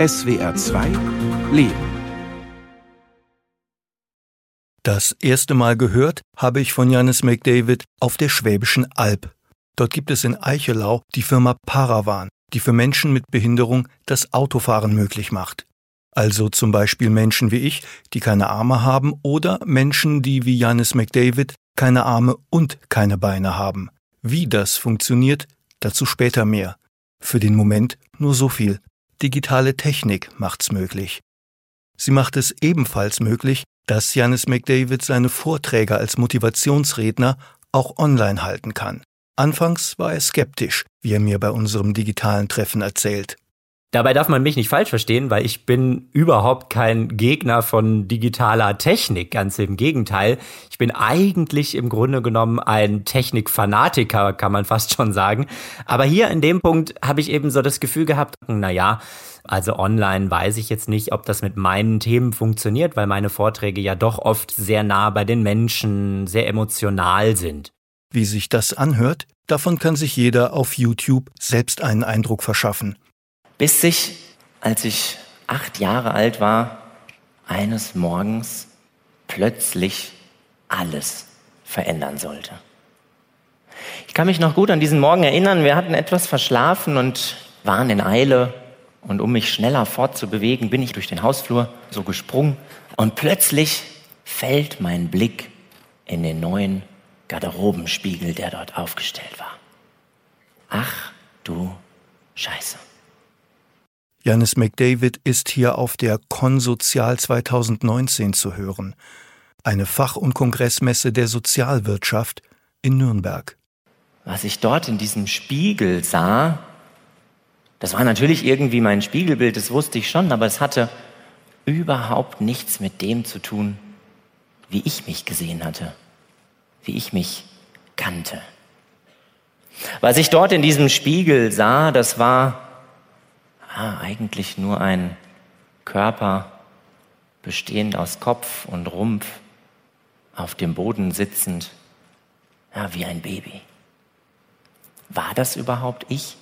SWR 2 Leben. Das erste Mal gehört habe ich von Janis McDavid auf der Schwäbischen Alb. Dort gibt es in Eichelau die Firma Paravan, die für Menschen mit Behinderung das Autofahren möglich macht. Also zum Beispiel Menschen wie ich, die keine Arme haben, oder Menschen, die wie Janis McDavid keine Arme und keine Beine haben. Wie das funktioniert, dazu später mehr. Für den Moment nur so viel. Digitale Technik macht's möglich. Sie macht es ebenfalls möglich, dass Janis McDavid seine Vorträge als Motivationsredner auch online halten kann. Anfangs war er skeptisch, wie er mir bei unserem digitalen Treffen erzählt. Dabei darf man mich nicht falsch verstehen, weil ich bin überhaupt kein Gegner von digitaler Technik, ganz im Gegenteil. Ich bin eigentlich im Grunde genommen ein Technikfanatiker, kann man fast schon sagen. Aber hier in dem Punkt habe ich eben so das Gefühl gehabt, na ja, also online weiß ich jetzt nicht, ob das mit meinen Themen funktioniert, weil meine Vorträge ja doch oft sehr nah bei den Menschen, sehr emotional sind. Wie sich das anhört, davon kann sich jeder auf YouTube selbst einen Eindruck verschaffen. Bis sich, als ich acht Jahre alt war, eines Morgens plötzlich alles verändern sollte. Ich kann mich noch gut an diesen Morgen erinnern. Wir hatten etwas verschlafen und waren in Eile. Und um mich schneller fortzubewegen, bin ich durch den Hausflur so gesprungen. Und plötzlich fällt mein Blick in den neuen Garderobenspiegel, der dort aufgestellt war. Ach du Scheiße. Janis McDavid ist hier auf der Konsozial 2019 zu hören, eine Fach- und Kongressmesse der Sozialwirtschaft in Nürnberg. Was ich dort in diesem Spiegel sah, das war natürlich irgendwie mein Spiegelbild, das wusste ich schon, aber es hatte überhaupt nichts mit dem zu tun, wie ich mich gesehen hatte, wie ich mich kannte. Was ich dort in diesem Spiegel sah, das war ah, eigentlich nur ein Körper bestehend aus Kopf und Rumpf, auf dem Boden sitzend, ja, wie ein Baby. War das überhaupt ich?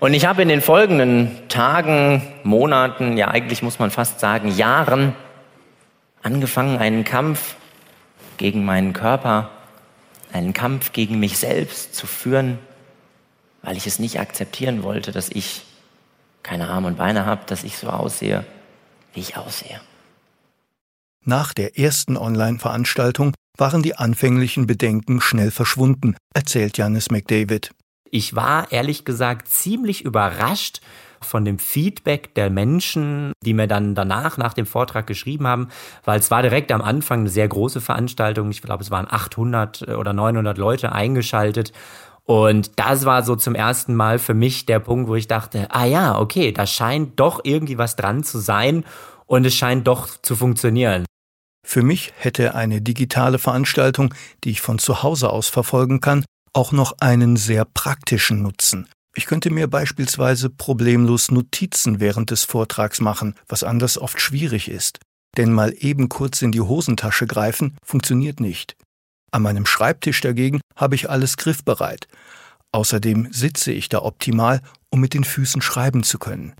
Und ich habe in den folgenden Tagen, Monaten, ja eigentlich muss man fast sagen Jahren, angefangen, einen Kampf gegen meinen Körper, einen Kampf gegen mich selbst zu führen, weil ich es nicht akzeptieren wollte, dass ich keine Arme und Beine habe, dass ich so aussehe, wie ich aussehe. Nach der ersten Online-Veranstaltung waren die anfänglichen Bedenken schnell verschwunden, erzählt Janis McDavid. Ich war ehrlich gesagt ziemlich überrascht von dem Feedback der Menschen, die mir dann danach, nach dem Vortrag geschrieben haben, weil es war direkt am Anfang eine sehr große Veranstaltung. Ich glaube, es waren 800 oder 900 Leute eingeschaltet und das war so zum ersten Mal für mich der Punkt, wo ich dachte, ah ja, okay, da scheint doch irgendwie was dran zu sein und es scheint doch zu funktionieren. Für mich hätte eine digitale Veranstaltung, die ich von zu Hause aus verfolgen kann, auch noch einen sehr praktischen Nutzen. Ich könnte mir beispielsweise problemlos Notizen während des Vortrags machen, was anders oft schwierig ist. Denn mal eben kurz in die Hosentasche greifen funktioniert nicht. An meinem Schreibtisch dagegen habe ich alles griffbereit. Außerdem sitze ich da optimal, um mit den Füßen schreiben zu können.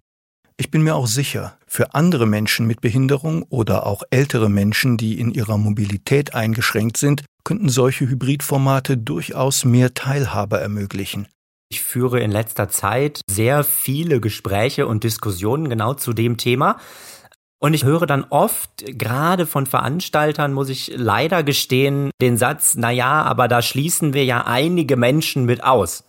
Ich bin mir auch sicher, für andere Menschen mit Behinderung oder auch ältere Menschen, die in ihrer Mobilität eingeschränkt sind, könnten solche Hybridformate durchaus mehr Teilhabe ermöglichen. Ich führe in letzter Zeit sehr viele Gespräche und Diskussionen genau zu dem Thema. Und ich höre dann oft, gerade von Veranstaltern, muss ich leider gestehen, den Satz, na ja, aber da schließen wir ja einige Menschen mit aus.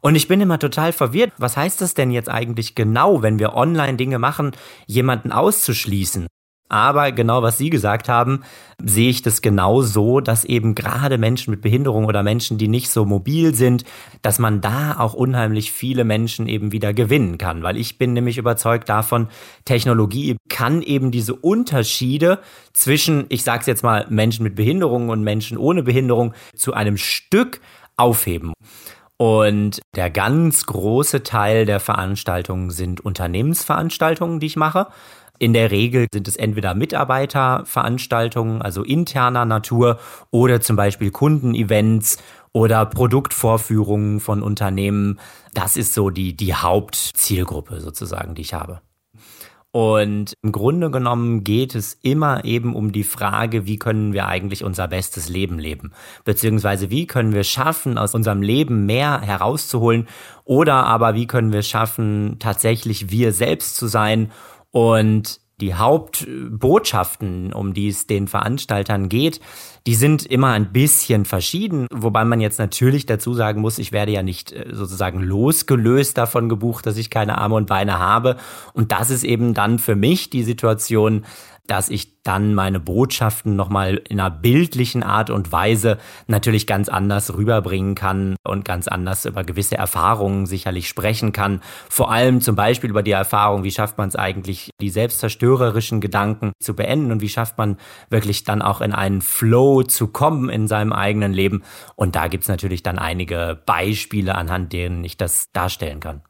Und ich bin immer total verwirrt. Was heißt das denn jetzt eigentlich genau, wenn wir online Dinge machen, jemanden auszuschließen? Aber genau was Sie gesagt haben, sehe ich das genau so, dass eben gerade Menschen mit Behinderung oder Menschen, die nicht so mobil sind, dass man da auch unheimlich viele Menschen eben wieder gewinnen kann. Weil ich bin nämlich überzeugt davon, Technologie kann eben diese Unterschiede zwischen, ich sage es jetzt mal, Menschen mit Behinderung und Menschen ohne Behinderung zu einem Stück aufheben. Und der ganz große Teil der Veranstaltungen sind Unternehmensveranstaltungen, die ich mache. In der Regel sind es entweder Mitarbeiterveranstaltungen, also interner Natur, oder zum Beispiel Kundenevents oder Produktvorführungen von Unternehmen. Das ist so die, die Hauptzielgruppe sozusagen, die ich habe. Und im Grunde genommen geht es immer eben um die Frage, wie können wir eigentlich unser bestes Leben leben? Beziehungsweise wie können wir schaffen, aus unserem Leben mehr herauszuholen? Oder aber wie können wir schaffen, tatsächlich wir selbst zu sein und die Hauptbotschaften, um die es den Veranstaltern geht, die sind immer ein bisschen verschieden, wobei man jetzt natürlich dazu sagen muss, ich werde ja nicht äh, sozusagen losgelöst davon gebucht, dass ich keine Arme und Beine habe. Und das ist eben dann für mich die Situation, dass ich dann meine Botschaften nochmal in einer bildlichen Art und Weise natürlich ganz anders rüberbringen kann und ganz anders über gewisse Erfahrungen sicherlich sprechen kann. Vor allem zum Beispiel über die Erfahrung, wie schafft man es eigentlich, die selbstzerstörerischen Gedanken zu beenden und wie schafft man wirklich dann auch in einen Flow zu kommen in seinem eigenen Leben. Und da gibt's natürlich dann einige Beispiele, anhand denen ich das darstellen kann.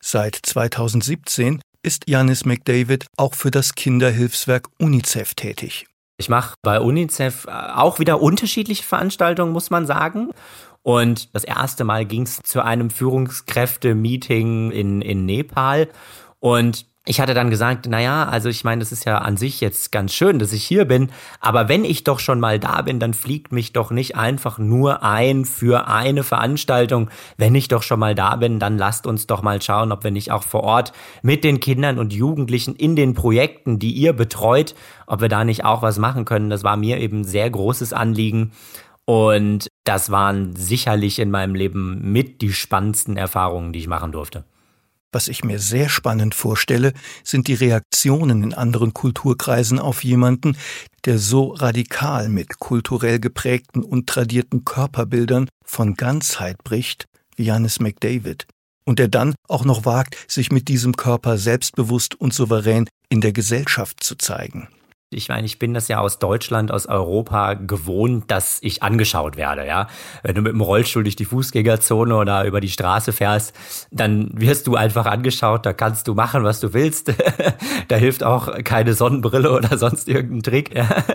Seit 2017 ist Janis McDavid auch für das Kinderhilfswerk UNICEF tätig. Ich mache bei UNICEF äh, auch wieder unterschiedliche Veranstaltungen, muss man sagen. Und das erste Mal ging es zu einem Führungskräfte-Meeting in, in Nepal. Und ich hatte dann gesagt, naja, also ich meine, das ist ja an sich jetzt ganz schön, dass ich hier bin, aber wenn ich doch schon mal da bin, dann fliegt mich doch nicht einfach nur ein für eine Veranstaltung. Wenn ich doch schon mal da bin, dann lasst uns doch mal schauen, ob wir nicht auch vor Ort mit den Kindern und Jugendlichen in den Projekten, die ihr betreut, ob wir da nicht auch was machen können. Das war mir eben sehr großes Anliegen. Und das waren sicherlich in meinem Leben mit die spannendsten Erfahrungen, die ich machen durfte. Was ich mir sehr spannend vorstelle, sind die Reaktionen in anderen Kulturkreisen auf jemanden, der so radikal mit kulturell geprägten und tradierten Körperbildern von Ganzheit bricht wie Janis McDavid und der dann auch noch wagt, sich mit diesem Körper selbstbewusst und souverän in der Gesellschaft zu zeigen. Ich meine, ich bin das ja aus Deutschland, aus Europa gewohnt, dass ich angeschaut werde, ja. Wenn du mit dem Rollstuhl durch die Fußgängerzone oder über die Straße fährst, dann wirst du einfach angeschaut, da kannst du machen, was du willst. da hilft auch keine Sonnenbrille oder sonst irgendein Trick.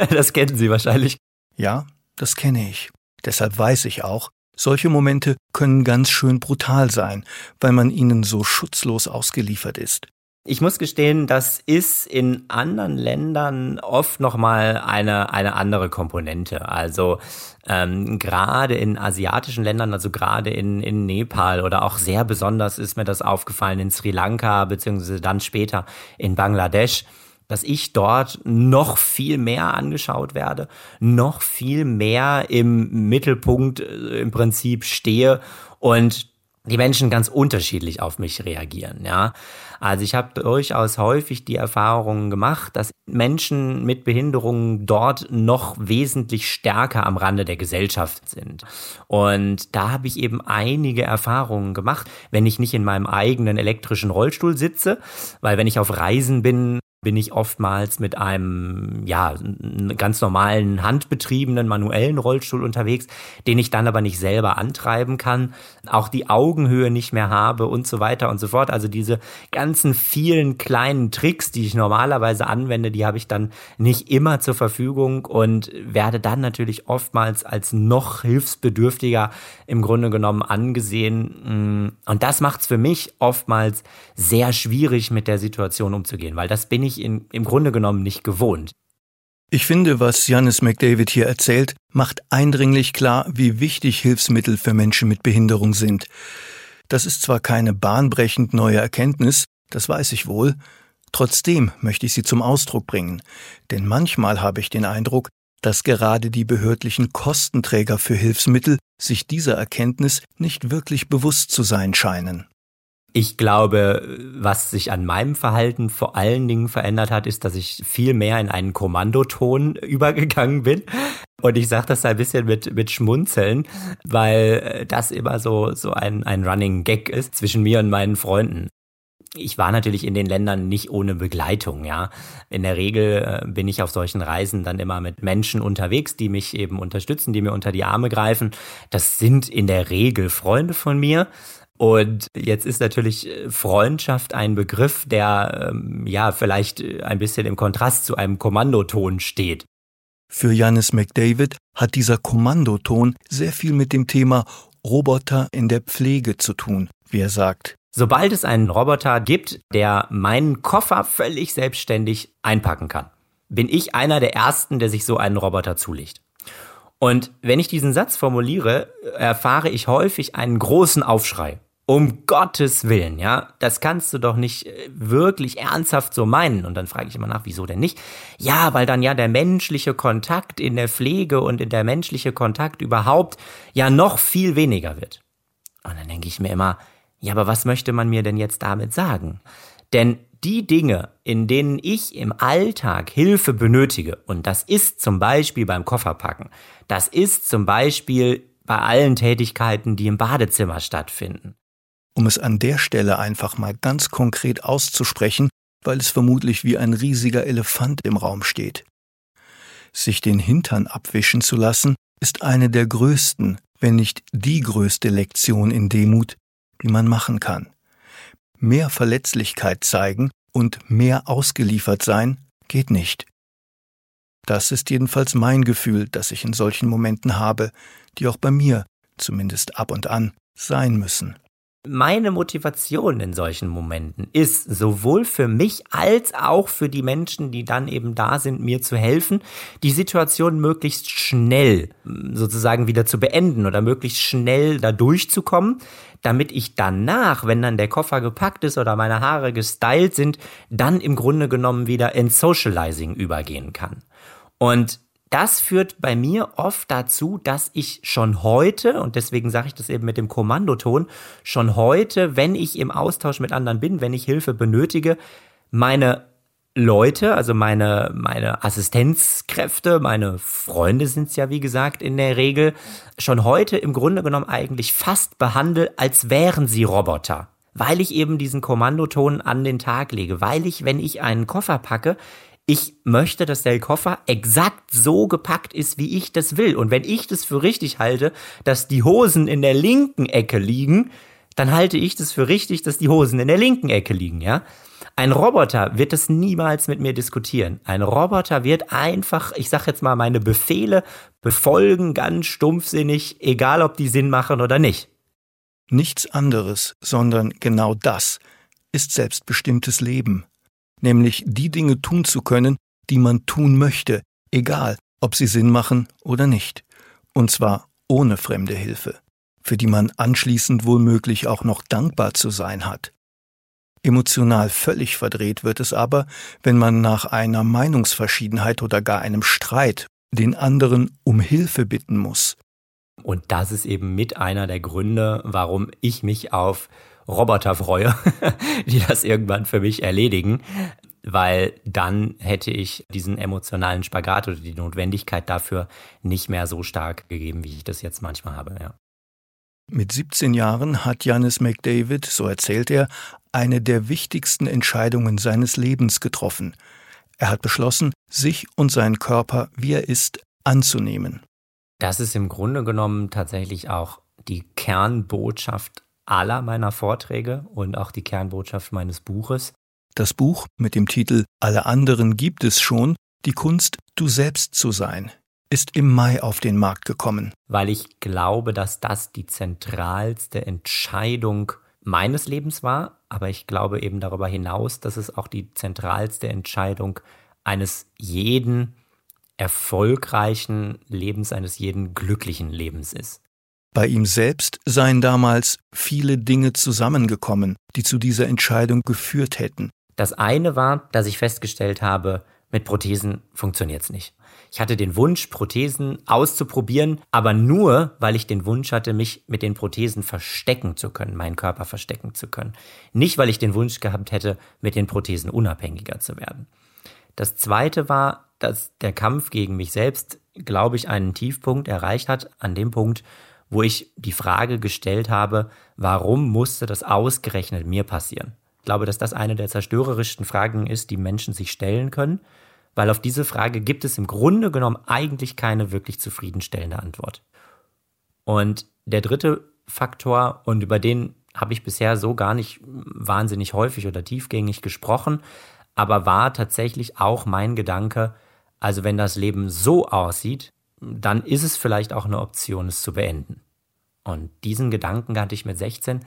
Das kennen Sie wahrscheinlich. Ja, das kenne ich. Deshalb weiß ich auch, solche Momente können ganz schön brutal sein, weil man ihnen so schutzlos ausgeliefert ist. Ich muss gestehen, das ist in anderen Ländern oft nochmal eine, eine andere Komponente. Also ähm, gerade in asiatischen Ländern, also gerade in, in Nepal oder auch sehr besonders ist mir das aufgefallen in Sri Lanka, beziehungsweise dann später in Bangladesch dass ich dort noch viel mehr angeschaut werde, noch viel mehr im Mittelpunkt äh, im Prinzip stehe und die Menschen ganz unterschiedlich auf mich reagieren, ja. Also ich habe durchaus häufig die Erfahrungen gemacht, dass Menschen mit Behinderungen dort noch wesentlich stärker am Rande der Gesellschaft sind. Und da habe ich eben einige Erfahrungen gemacht, wenn ich nicht in meinem eigenen elektrischen Rollstuhl sitze, weil wenn ich auf Reisen bin, bin ich oftmals mit einem ja ganz normalen handbetriebenen manuellen Rollstuhl unterwegs, den ich dann aber nicht selber antreiben kann, auch die Augenhöhe nicht mehr habe und so weiter und so fort. Also diese ganzen vielen kleinen Tricks, die ich normalerweise anwende, die habe ich dann nicht immer zur Verfügung und werde dann natürlich oftmals als noch hilfsbedürftiger im Grunde genommen angesehen. Und das macht es für mich oftmals sehr schwierig, mit der Situation umzugehen, weil das bin ich ich in, im Grunde genommen nicht gewohnt. Ich finde, was Janis McDavid hier erzählt, macht eindringlich klar, wie wichtig Hilfsmittel für Menschen mit Behinderung sind. Das ist zwar keine bahnbrechend neue Erkenntnis, das weiß ich wohl, trotzdem möchte ich sie zum Ausdruck bringen, denn manchmal habe ich den Eindruck, dass gerade die behördlichen Kostenträger für Hilfsmittel sich dieser Erkenntnis nicht wirklich bewusst zu sein scheinen. Ich glaube, was sich an meinem Verhalten vor allen Dingen verändert hat, ist, dass ich viel mehr in einen Kommandoton übergegangen bin. Und ich sage das ein bisschen mit, mit Schmunzeln, weil das immer so, so ein, ein Running Gag ist zwischen mir und meinen Freunden. Ich war natürlich in den Ländern nicht ohne Begleitung, ja. In der Regel äh, bin ich auf solchen Reisen dann immer mit Menschen unterwegs, die mich eben unterstützen, die mir unter die Arme greifen. Das sind in der Regel Freunde von mir Und jetzt ist natürlich äh, Freundschaft ein Begriff, der ähm, ja vielleicht äh, ein bisschen im Kontrast zu einem Kommandoton steht. Für Janis McDavid hat dieser Kommandoton sehr viel mit dem Thema Roboter in der Pflege zu tun, wie er sagt. Sobald es einen Roboter gibt, der meinen Koffer völlig selbstständig einpacken kann, bin ich einer der Ersten, der sich so einen Roboter zulegt. Und wenn ich diesen Satz formuliere, erfahre ich häufig einen großen Aufschrei. Um Gottes Willen, ja, das kannst du doch nicht äh, wirklich ernsthaft so meinen. Und dann frage ich immer nach, wieso denn nicht? Ja, weil dann ja der menschliche Kontakt in der Pflege und in der menschliche Kontakt überhaupt ja noch viel weniger wird. Und dann denke ich mir immer, ja, aber was möchte man mir denn jetzt damit sagen? Denn die Dinge, in denen ich im Alltag Hilfe benötige, und das ist zum Beispiel beim Kofferpacken, das ist zum Beispiel bei allen Tätigkeiten, die im Badezimmer stattfinden, um es an der Stelle einfach mal ganz konkret auszusprechen, weil es vermutlich wie ein riesiger Elefant im Raum steht. Sich den Hintern abwischen zu lassen, ist eine der größten, wenn nicht die größte Lektion in Demut, die man machen kann. Mehr Verletzlichkeit zeigen und mehr ausgeliefert sein geht nicht. Das ist jedenfalls mein Gefühl, das ich in solchen Momenten habe, die auch bei mir, zumindest ab und an, sein müssen. Meine Motivation in solchen Momenten ist sowohl für mich als auch für die Menschen, die dann eben da sind, mir zu helfen, die Situation möglichst schnell hm, sozusagen wieder zu beenden oder möglichst schnell da durchzukommen, damit ich danach, wenn dann der Koffer gepackt ist oder meine Haare gestylt sind, dann im Grunde genommen wieder in Socializing übergehen kann. Und das führt bei mir oft dazu, dass ich schon heute, und deswegen sage ich das eben mit dem Kommandoton, schon heute, wenn ich im Austausch mit anderen bin, wenn ich Hilfe benötige, meine Leute, also meine, meine Assistenzkräfte, meine Freunde sind es ja, wie gesagt, in der Regel, schon heute im Grunde genommen eigentlich fast behandle, als wären sie Roboter. Weil ich eben diesen Kommandoton an den Tag lege, weil ich, wenn ich einen Koffer packe, ich möchte, dass der Koffer exakt so gepackt ist, wie ich das will. Und wenn ich das für richtig halte, dass die Hosen in der linken Ecke liegen, dann halte ich das für richtig, dass die Hosen in der linken Ecke liegen, ja? Ein Roboter wird es niemals mit mir diskutieren. Ein Roboter wird einfach, ich sag jetzt mal, meine Befehle befolgen, ganz stumpfsinnig, egal ob die Sinn machen oder nicht. Nichts anderes, sondern genau das ist selbstbestimmtes Leben nämlich die Dinge tun zu können, die man tun möchte, egal ob sie Sinn machen oder nicht, und zwar ohne fremde Hilfe, für die man anschließend womöglich auch noch dankbar zu sein hat. Emotional völlig verdreht wird es aber, wenn man nach einer Meinungsverschiedenheit oder gar einem Streit den anderen um Hilfe bitten muss. Und das ist eben mit einer der Gründe, warum ich mich auf Roboter freue, die das irgendwann für mich erledigen, weil dann hätte ich diesen emotionalen Spagat oder die Notwendigkeit dafür nicht mehr so stark gegeben, wie ich das jetzt manchmal habe, ja. Mit 17 Jahren hat Janis McDavid, so erzählt er, eine der wichtigsten Entscheidungen seines Lebens getroffen. Er hat beschlossen, sich und seinen Körper, wie er ist, anzunehmen. Das ist im Grunde genommen tatsächlich auch die Kernbotschaft aller meiner Vorträge und auch die Kernbotschaft meines Buches. Das Buch mit dem Titel Alle anderen gibt es schon, die Kunst, du selbst zu sein, ist im Mai auf den Markt gekommen. Weil ich glaube, dass das die zentralste Entscheidung meines Lebens war, aber ich glaube eben darüber hinaus, dass es auch die zentralste Entscheidung eines jeden erfolgreichen Lebens, eines jeden glücklichen Lebens ist. Bei ihm selbst seien damals viele Dinge zusammengekommen, die zu dieser Entscheidung geführt hätten. Das eine war, dass ich festgestellt habe, mit Prothesen funktioniert's nicht. Ich hatte den Wunsch, Prothesen auszuprobieren, aber nur, weil ich den Wunsch hatte, mich mit den Prothesen verstecken zu können, meinen Körper verstecken zu können. Nicht, weil ich den Wunsch gehabt hätte, mit den Prothesen unabhängiger zu werden. Das zweite war, dass der Kampf gegen mich selbst, glaube ich, einen Tiefpunkt erreicht hat, an dem Punkt, wo ich die Frage gestellt habe, warum musste das ausgerechnet mir passieren? Ich glaube, dass das eine der zerstörerischsten Fragen ist, die Menschen sich stellen können, weil auf diese Frage gibt es im Grunde genommen eigentlich keine wirklich zufriedenstellende Antwort. Und der dritte Faktor, und über den habe ich bisher so gar nicht wahnsinnig häufig oder tiefgängig gesprochen, aber war tatsächlich auch mein Gedanke, also wenn das Leben so aussieht, dann ist es vielleicht auch eine Option, es zu beenden. Und diesen Gedanken hatte ich mit 16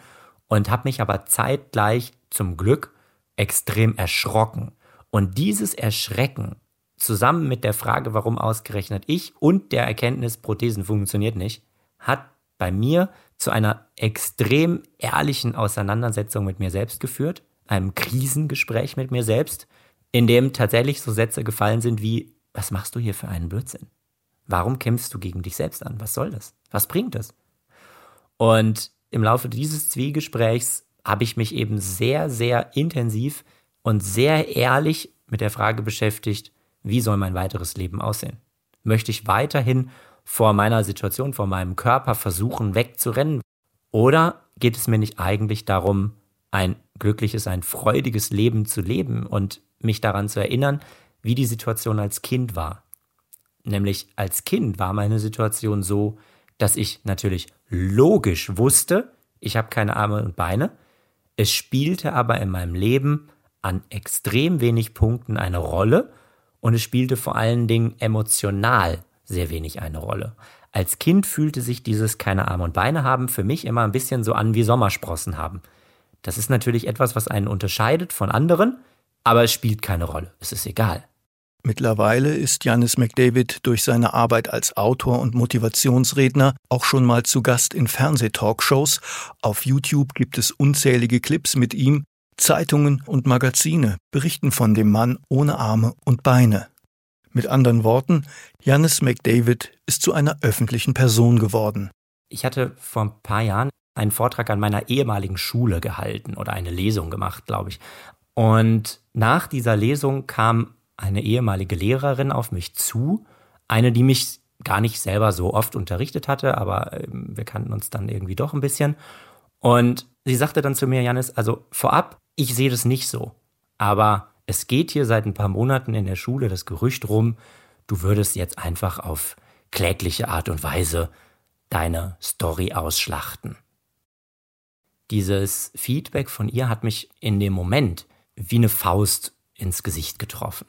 und habe mich aber zeitgleich zum Glück extrem erschrocken. Und dieses Erschrecken zusammen mit der Frage, warum ausgerechnet ich und der Erkenntnis, Prothesen funktioniert nicht, hat bei mir zu einer extrem ehrlichen Auseinandersetzung mit mir selbst geführt, einem Krisengespräch mit mir selbst, in dem tatsächlich so Sätze gefallen sind wie, was machst du hier für einen Blödsinn? Warum kämpfst du gegen dich selbst an? Was soll das? Was bringt das? Und im Laufe dieses Zwiegesprächs habe ich mich eben sehr, sehr intensiv und sehr ehrlich mit der Frage beschäftigt, wie soll mein weiteres Leben aussehen? Möchte ich weiterhin vor meiner Situation, vor meinem Körper versuchen wegzurennen? Oder geht es mir nicht eigentlich darum, ein glückliches, ein freudiges Leben zu leben und mich daran zu erinnern, wie die Situation als Kind war? Nämlich als Kind war meine Situation so, dass ich natürlich logisch wusste, ich habe keine Arme und Beine. Es spielte aber in meinem Leben an extrem wenig Punkten eine Rolle und es spielte vor allen Dingen emotional sehr wenig eine Rolle. Als Kind fühlte sich dieses keine Arme und Beine haben für mich immer ein bisschen so an wie Sommersprossen haben. Das ist natürlich etwas, was einen unterscheidet von anderen, aber es spielt keine Rolle. Es ist egal. Mittlerweile ist Janis McDavid durch seine Arbeit als Autor und Motivationsredner auch schon mal zu Gast in Fernsehtalkshows. Auf YouTube gibt es unzählige Clips mit ihm. Zeitungen und Magazine berichten von dem Mann ohne Arme und Beine. Mit anderen Worten, Janis McDavid ist zu einer öffentlichen Person geworden. Ich hatte vor ein paar Jahren einen Vortrag an meiner ehemaligen Schule gehalten oder eine Lesung gemacht, glaube ich. Und nach dieser Lesung kam eine ehemalige Lehrerin auf mich zu, eine, die mich gar nicht selber so oft unterrichtet hatte, aber ähm, wir kannten uns dann irgendwie doch ein bisschen. Und sie sagte dann zu mir, Janis, also vorab, ich sehe das nicht so, aber es geht hier seit ein paar Monaten in der Schule das Gerücht rum, du würdest jetzt einfach auf klägliche Art und Weise deine Story ausschlachten. Dieses Feedback von ihr hat mich in dem Moment wie eine Faust ins Gesicht getroffen.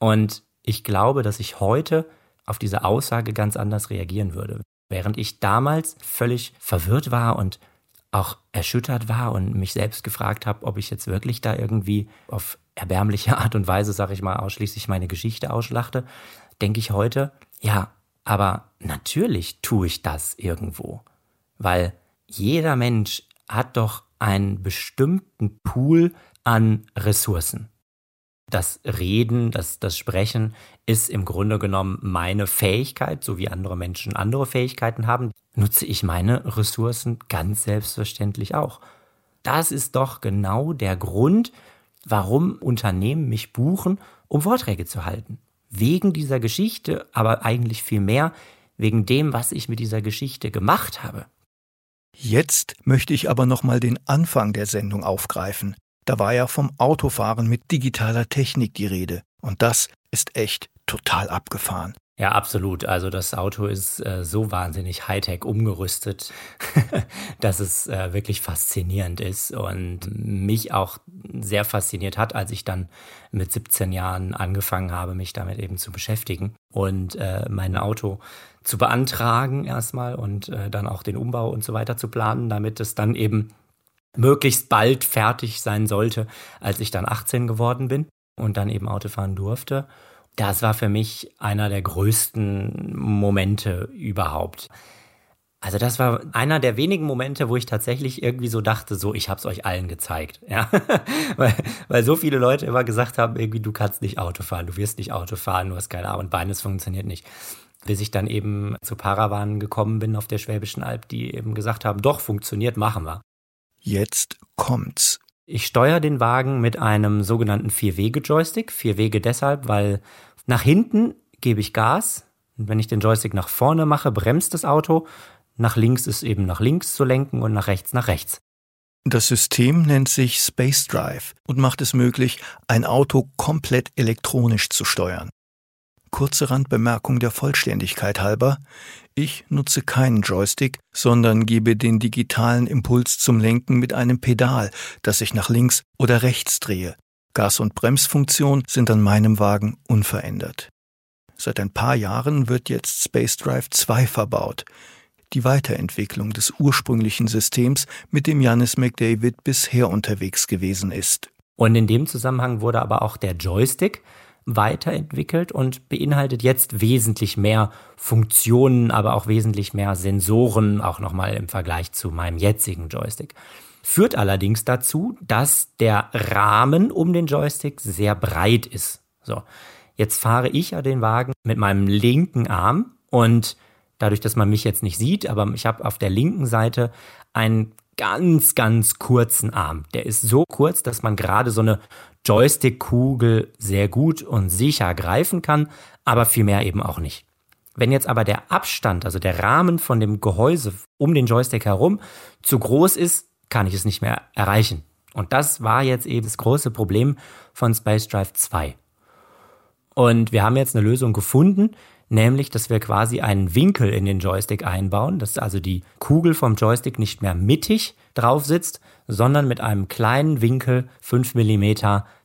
Und ich glaube, dass ich heute auf diese Aussage ganz anders reagieren würde. Während ich damals völlig verwirrt war und auch erschüttert war und mich selbst gefragt habe, ob ich jetzt wirklich da irgendwie auf erbärmliche Art und Weise, sag ich mal, ausschließlich meine Geschichte ausschlachte, denke ich heute, ja, aber natürlich tue ich das irgendwo. Weil jeder Mensch hat doch einen bestimmten Pool an Ressourcen das Reden, das, das Sprechen ist im Grunde genommen meine Fähigkeit, so wie andere Menschen andere Fähigkeiten haben, nutze ich meine Ressourcen ganz selbstverständlich auch. Das ist doch genau der Grund, warum Unternehmen mich buchen, um Vorträge zu halten. Wegen dieser Geschichte, aber eigentlich viel mehr wegen dem, was ich mit dieser Geschichte gemacht habe. Jetzt möchte ich aber noch mal den Anfang der Sendung aufgreifen. Da war ja vom Autofahren mit digitaler Technik die Rede. Und das ist echt total abgefahren. Ja, absolut. Also das Auto ist äh, so wahnsinnig Hightech umgerüstet, dass es äh, wirklich faszinierend ist und mich auch sehr fasziniert hat, als ich dann mit 17 Jahren angefangen habe, mich damit eben zu beschäftigen und äh, mein Auto zu beantragen erstmal und äh, dann auch den Umbau und so weiter zu planen, damit es dann eben möglichst bald fertig sein sollte, als ich dann 18 geworden bin und dann eben Auto fahren durfte. Das war für mich einer der größten Momente überhaupt. Also das war einer der wenigen Momente, wo ich tatsächlich irgendwie so dachte, so ich hab's euch allen gezeigt, ja, weil, weil so viele Leute immer gesagt haben, irgendwie du kannst nicht Auto fahren, du wirst nicht Auto fahren, du hast keine Arme und Beine, es funktioniert nicht. Bis ich dann eben zu Paravan gekommen bin auf der Schwäbischen Alb, die eben gesagt haben, doch funktioniert, machen wir. Jetzt kommt's. Ich steuere den Wagen mit einem sogenannten Vier-Wege-Joystick. Vier Wege deshalb, weil nach hinten gebe ich Gas. Und wenn ich den Joystick nach vorne mache, bremst das Auto. Nach links ist eben nach links zu lenken und nach rechts nach rechts. Das System nennt sich Space Drive und macht es möglich, ein Auto komplett elektronisch zu steuern. Kurze Randbemerkung der Vollständigkeit halber. Ich nutze keinen Joystick, sondern gebe den digitalen Impuls zum Lenken mit einem Pedal, das ich nach links oder rechts drehe. Gas- und Bremsfunktion sind an meinem Wagen unverändert. Seit ein paar Jahren wird jetzt Space Drive 2 verbaut. Die Weiterentwicklung des ursprünglichen Systems, mit dem Janis McDavid bisher unterwegs gewesen ist. Und in dem Zusammenhang wurde aber auch der Joystick weiterentwickelt und beinhaltet jetzt wesentlich mehr Funktionen, aber auch wesentlich mehr Sensoren, auch nochmal im Vergleich zu meinem jetzigen Joystick. Führt allerdings dazu, dass der Rahmen um den Joystick sehr breit ist. So, jetzt fahre ich ja den Wagen mit meinem linken Arm und dadurch, dass man mich jetzt nicht sieht, aber ich habe auf der linken Seite einen ganz, ganz kurzen Arm. Der ist so kurz, dass man gerade so eine Joystick-Kugel sehr gut und sicher greifen kann, aber viel mehr eben auch nicht. Wenn jetzt aber der Abstand, also der Rahmen von dem Gehäuse um den Joystick herum zu groß ist, kann ich es nicht mehr erreichen. Und das war jetzt eben das große Problem von Space Drive 2. Und wir haben jetzt eine Lösung gefunden, nämlich, dass wir quasi einen Winkel in den Joystick einbauen, dass also die Kugel vom Joystick nicht mehr mittig drauf sitzt, sondern mit einem kleinen Winkel 5 mm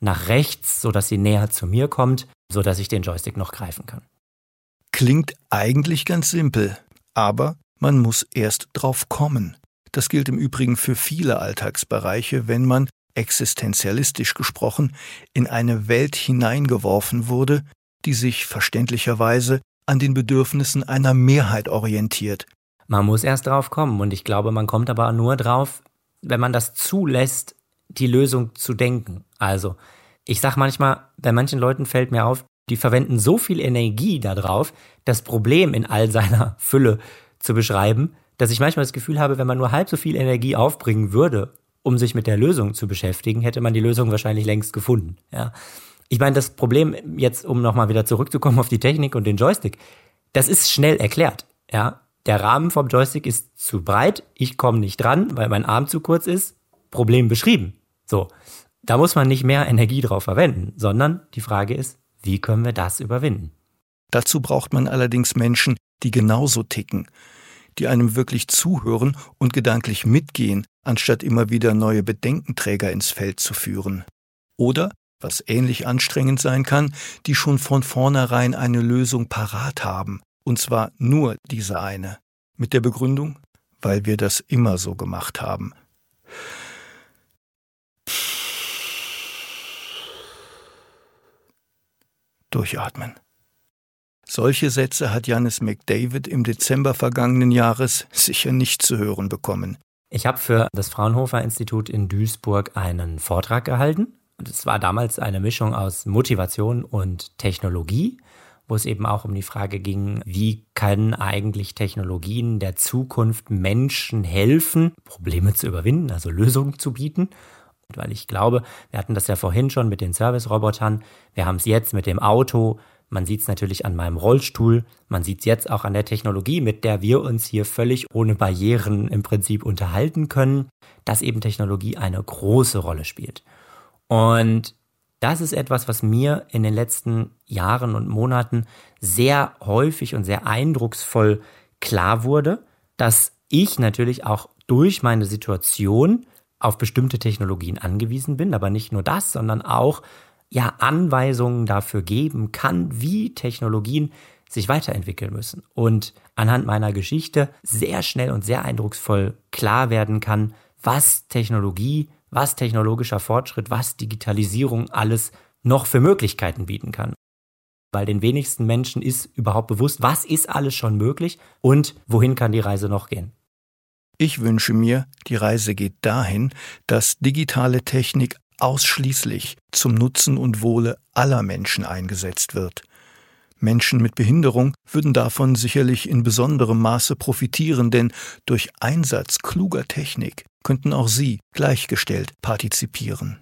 nach rechts, sodass sie näher zu mir kommt, sodass ich den Joystick noch greifen kann. Klingt eigentlich ganz simpel, aber man muss erst drauf kommen. Das gilt im Übrigen für viele Alltagsbereiche, wenn man, existenzialistisch gesprochen, in eine Welt hineingeworfen wurde, die sich verständlicherweise an den Bedürfnissen einer Mehrheit orientiert. Man muss erst drauf kommen und ich glaube, man kommt aber nur drauf, wenn man das zulässt, die Lösung zu denken. Also, ich sag manchmal, bei manchen Leuten fällt mir auf, die verwenden so viel Energie darauf, das Problem in all seiner Fülle zu beschreiben, dass ich manchmal das Gefühl habe, wenn man nur halb so viel Energie aufbringen würde, um sich mit der Lösung zu beschäftigen, hätte man die Lösung wahrscheinlich längst gefunden. Ja. Ich meine, das Problem jetzt, um nochmal wieder zurückzukommen auf die Technik und den Joystick, das ist schnell erklärt. Ja, der Rahmen vom Joystick ist zu breit, ich komme nicht dran, weil mein Arm zu kurz ist. Problem beschrieben. So, da muss man nicht mehr Energie drauf verwenden, sondern die Frage ist, wie können wir das überwinden? Dazu braucht man allerdings Menschen, die genauso ticken, die einem wirklich zuhören und gedanklich mitgehen, anstatt immer wieder neue Bedenkenträger ins Feld zu führen. Oder, was ähnlich anstrengend sein kann, die schon von vornherein eine Lösung parat haben, und zwar nur diese eine. Mit der Begründung, weil wir das immer so gemacht haben. Durchatmen. Solche Sätze hat Janis McDavid im Dezember vergangenen Jahres sicher nicht zu hören bekommen. Ich habe für das Fraunhofer Institut in Duisburg einen Vortrag gehalten. Es war damals eine Mischung aus Motivation und Technologie wo es eben auch um die Frage ging, wie können eigentlich Technologien der Zukunft Menschen helfen, Probleme zu überwinden, also Lösungen zu bieten. Und weil ich glaube, wir hatten das ja vorhin schon mit den Service-Robotern, wir haben es jetzt mit dem Auto, man sieht es natürlich an meinem Rollstuhl, man sieht es jetzt auch an der Technologie, mit der wir uns hier völlig ohne Barrieren im Prinzip unterhalten können, dass eben Technologie eine große Rolle spielt. Und das ist etwas, was mir in den letzten Jahren und Monaten sehr häufig und sehr eindrucksvoll klar wurde, dass ich natürlich auch durch meine Situation auf bestimmte Technologien angewiesen bin, aber nicht nur das, sondern auch ja Anweisungen dafür geben kann, wie Technologien sich weiterentwickeln müssen. Und anhand meiner Geschichte sehr schnell und sehr eindrucksvoll klar werden kann, was Technologie was technologischer Fortschritt, was Digitalisierung alles noch für Möglichkeiten bieten kann. Weil den wenigsten Menschen ist überhaupt bewusst, was ist alles schon möglich und wohin kann die Reise noch gehen. Ich wünsche mir, die Reise geht dahin, dass digitale Technik ausschließlich zum Nutzen und Wohle aller Menschen eingesetzt wird. Menschen mit Behinderung würden davon sicherlich in besonderem Maße profitieren, denn durch Einsatz kluger Technik könnten auch sie gleichgestellt partizipieren.